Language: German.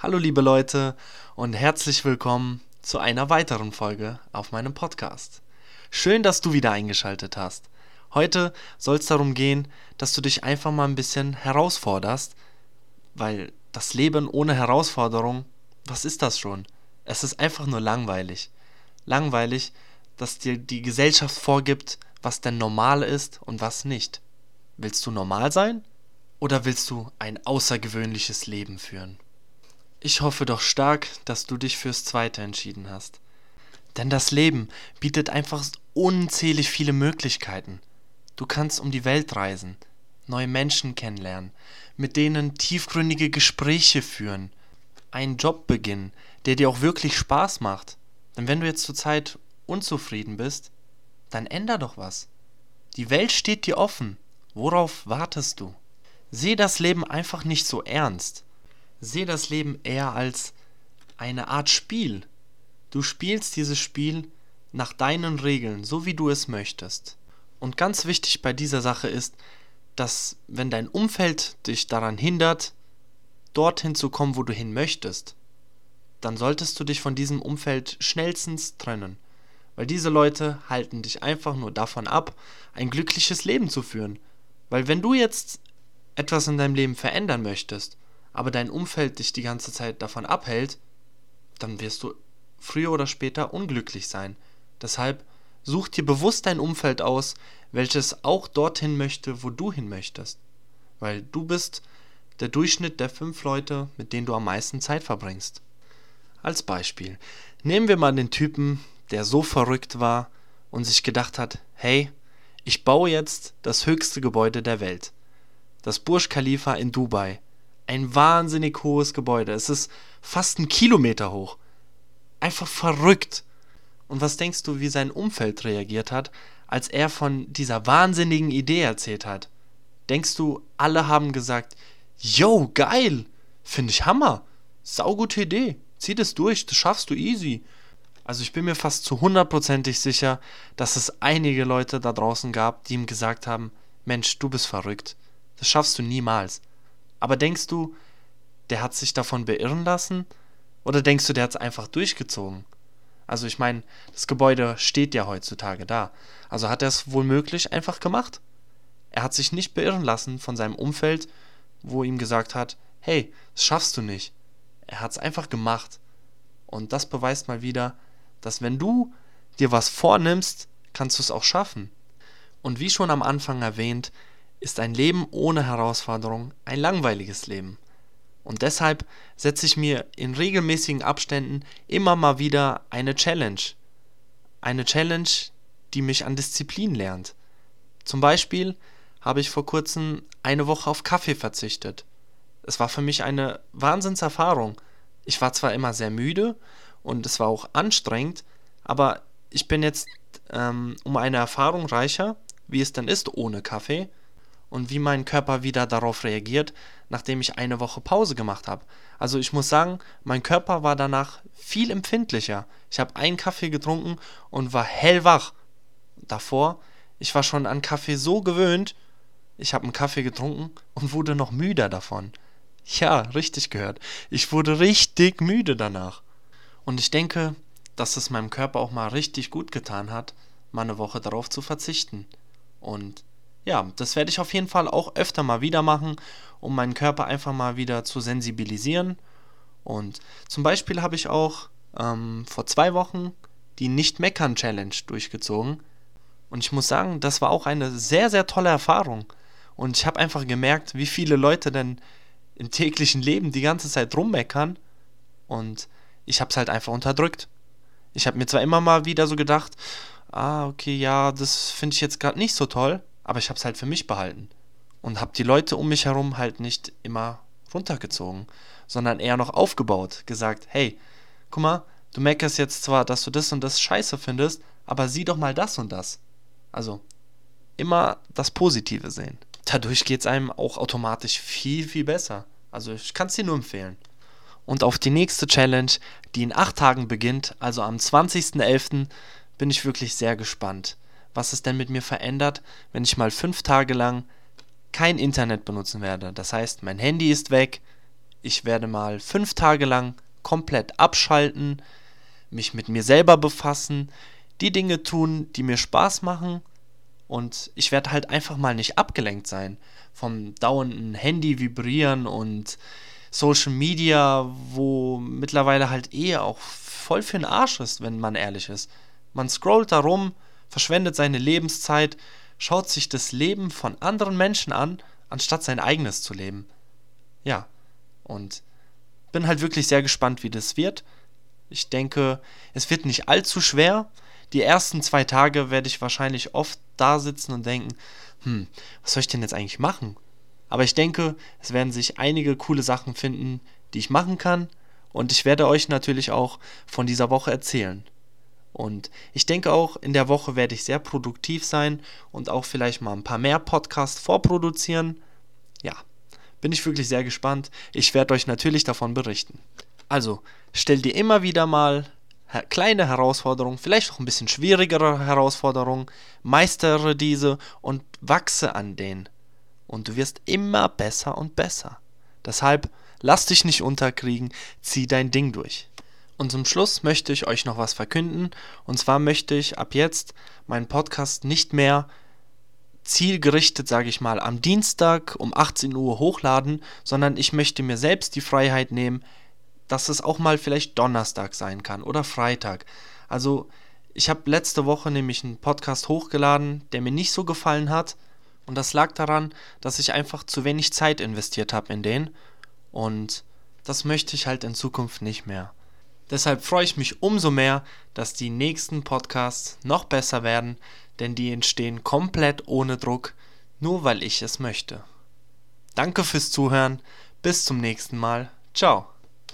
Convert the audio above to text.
Hallo liebe Leute und herzlich willkommen zu einer weiteren Folge auf meinem Podcast. Schön, dass du wieder eingeschaltet hast. Heute soll es darum gehen, dass du dich einfach mal ein bisschen herausforderst, weil das Leben ohne Herausforderung, was ist das schon? Es ist einfach nur langweilig. Langweilig, dass dir die Gesellschaft vorgibt, was denn normal ist und was nicht. Willst du normal sein oder willst du ein außergewöhnliches Leben führen? Ich hoffe doch stark, dass du dich fürs Zweite entschieden hast. Denn das Leben bietet einfach unzählig viele Möglichkeiten. Du kannst um die Welt reisen, neue Menschen kennenlernen, mit denen tiefgründige Gespräche führen, einen Job beginnen, der dir auch wirklich Spaß macht. Denn wenn du jetzt zurzeit unzufrieden bist, dann änder doch was. Die Welt steht dir offen. Worauf wartest du? Seh das Leben einfach nicht so ernst. Seh das Leben eher als eine Art Spiel. Du spielst dieses Spiel nach deinen Regeln, so wie du es möchtest. Und ganz wichtig bei dieser Sache ist, dass wenn dein Umfeld dich daran hindert, dorthin zu kommen, wo du hin möchtest, dann solltest du dich von diesem Umfeld schnellstens trennen. Weil diese Leute halten dich einfach nur davon ab, ein glückliches Leben zu führen. Weil wenn du jetzt etwas in deinem Leben verändern möchtest, aber dein Umfeld dich die ganze Zeit davon abhält, dann wirst du früher oder später unglücklich sein. Deshalb such dir bewusst dein Umfeld aus, welches auch dorthin möchte, wo du hin möchtest. Weil du bist der Durchschnitt der fünf Leute, mit denen du am meisten Zeit verbringst. Als Beispiel. Nehmen wir mal den Typen, der so verrückt war und sich gedacht hat, hey, ich baue jetzt das höchste Gebäude der Welt das Burj Khalifa in Dubai. Ein wahnsinnig hohes Gebäude. Es ist fast ein Kilometer hoch. Einfach verrückt. Und was denkst du, wie sein Umfeld reagiert hat, als er von dieser wahnsinnigen Idee erzählt hat? Denkst du, alle haben gesagt, yo, geil, finde ich Hammer, saugute Idee, zieh das durch, das schaffst du easy. Also ich bin mir fast zu hundertprozentig sicher, dass es einige Leute da draußen gab, die ihm gesagt haben, Mensch, du bist verrückt. Das schaffst du niemals. Aber denkst du, der hat sich davon beirren lassen? Oder denkst du, der hat es einfach durchgezogen? Also ich meine, das Gebäude steht ja heutzutage da. Also hat er es wohl möglich einfach gemacht. Er hat sich nicht beirren lassen von seinem Umfeld, wo ihm gesagt hat, hey, das schaffst du nicht. Er hat es einfach gemacht. Und das beweist mal wieder, dass wenn du dir was vornimmst, kannst du es auch schaffen. Und wie schon am Anfang erwähnt, ist ein Leben ohne Herausforderung ein langweiliges Leben. Und deshalb setze ich mir in regelmäßigen Abständen immer mal wieder eine Challenge. Eine Challenge, die mich an Disziplin lernt. Zum Beispiel habe ich vor kurzem eine Woche auf Kaffee verzichtet. Es war für mich eine Wahnsinnserfahrung. Ich war zwar immer sehr müde und es war auch anstrengend, aber ich bin jetzt ähm, um eine Erfahrung reicher, wie es denn ist ohne Kaffee und wie mein Körper wieder darauf reagiert, nachdem ich eine Woche Pause gemacht habe. Also ich muss sagen, mein Körper war danach viel empfindlicher. Ich habe einen Kaffee getrunken und war hellwach. Davor, ich war schon an Kaffee so gewöhnt, ich habe einen Kaffee getrunken und wurde noch müder davon. Ja, richtig gehört. Ich wurde richtig müde danach. Und ich denke, dass es meinem Körper auch mal richtig gut getan hat, mal eine Woche darauf zu verzichten. Und ja, das werde ich auf jeden Fall auch öfter mal wieder machen, um meinen Körper einfach mal wieder zu sensibilisieren. Und zum Beispiel habe ich auch ähm, vor zwei Wochen die Nicht-Meckern-Challenge durchgezogen. Und ich muss sagen, das war auch eine sehr, sehr tolle Erfahrung. Und ich habe einfach gemerkt, wie viele Leute denn im täglichen Leben die ganze Zeit rummeckern. Und ich habe es halt einfach unterdrückt. Ich habe mir zwar immer mal wieder so gedacht, ah, okay, ja, das finde ich jetzt gerade nicht so toll aber ich habe es halt für mich behalten und habe die Leute um mich herum halt nicht immer runtergezogen, sondern eher noch aufgebaut, gesagt, hey, guck mal, du meckerst jetzt zwar, dass du das und das scheiße findest, aber sieh doch mal das und das. Also immer das Positive sehen. Dadurch geht es einem auch automatisch viel, viel besser. Also ich kann es dir nur empfehlen. Und auf die nächste Challenge, die in acht Tagen beginnt, also am 20.11., bin ich wirklich sehr gespannt was es denn mit mir verändert, wenn ich mal fünf Tage lang kein Internet benutzen werde. Das heißt, mein Handy ist weg, ich werde mal fünf Tage lang komplett abschalten, mich mit mir selber befassen, die Dinge tun, die mir Spaß machen und ich werde halt einfach mal nicht abgelenkt sein vom dauernden Handy vibrieren und Social Media, wo mittlerweile halt eh auch voll für den Arsch ist, wenn man ehrlich ist. Man scrollt da rum, verschwendet seine Lebenszeit, schaut sich das Leben von anderen Menschen an, anstatt sein eigenes zu leben. Ja, und bin halt wirklich sehr gespannt, wie das wird. Ich denke, es wird nicht allzu schwer. Die ersten zwei Tage werde ich wahrscheinlich oft da sitzen und denken, hm, was soll ich denn jetzt eigentlich machen? Aber ich denke, es werden sich einige coole Sachen finden, die ich machen kann. Und ich werde euch natürlich auch von dieser Woche erzählen. Und ich denke auch, in der Woche werde ich sehr produktiv sein und auch vielleicht mal ein paar mehr Podcasts vorproduzieren. Ja, bin ich wirklich sehr gespannt. Ich werde euch natürlich davon berichten. Also, stell dir immer wieder mal kleine Herausforderungen, vielleicht auch ein bisschen schwierigere Herausforderungen, meistere diese und wachse an denen. Und du wirst immer besser und besser. Deshalb lass dich nicht unterkriegen, zieh dein Ding durch. Und zum Schluss möchte ich euch noch was verkünden. Und zwar möchte ich ab jetzt meinen Podcast nicht mehr zielgerichtet, sage ich mal, am Dienstag um 18 Uhr hochladen, sondern ich möchte mir selbst die Freiheit nehmen, dass es auch mal vielleicht Donnerstag sein kann oder Freitag. Also ich habe letzte Woche nämlich einen Podcast hochgeladen, der mir nicht so gefallen hat. Und das lag daran, dass ich einfach zu wenig Zeit investiert habe in den. Und das möchte ich halt in Zukunft nicht mehr. Deshalb freue ich mich umso mehr, dass die nächsten Podcasts noch besser werden, denn die entstehen komplett ohne Druck, nur weil ich es möchte. Danke fürs Zuhören, bis zum nächsten Mal, ciao.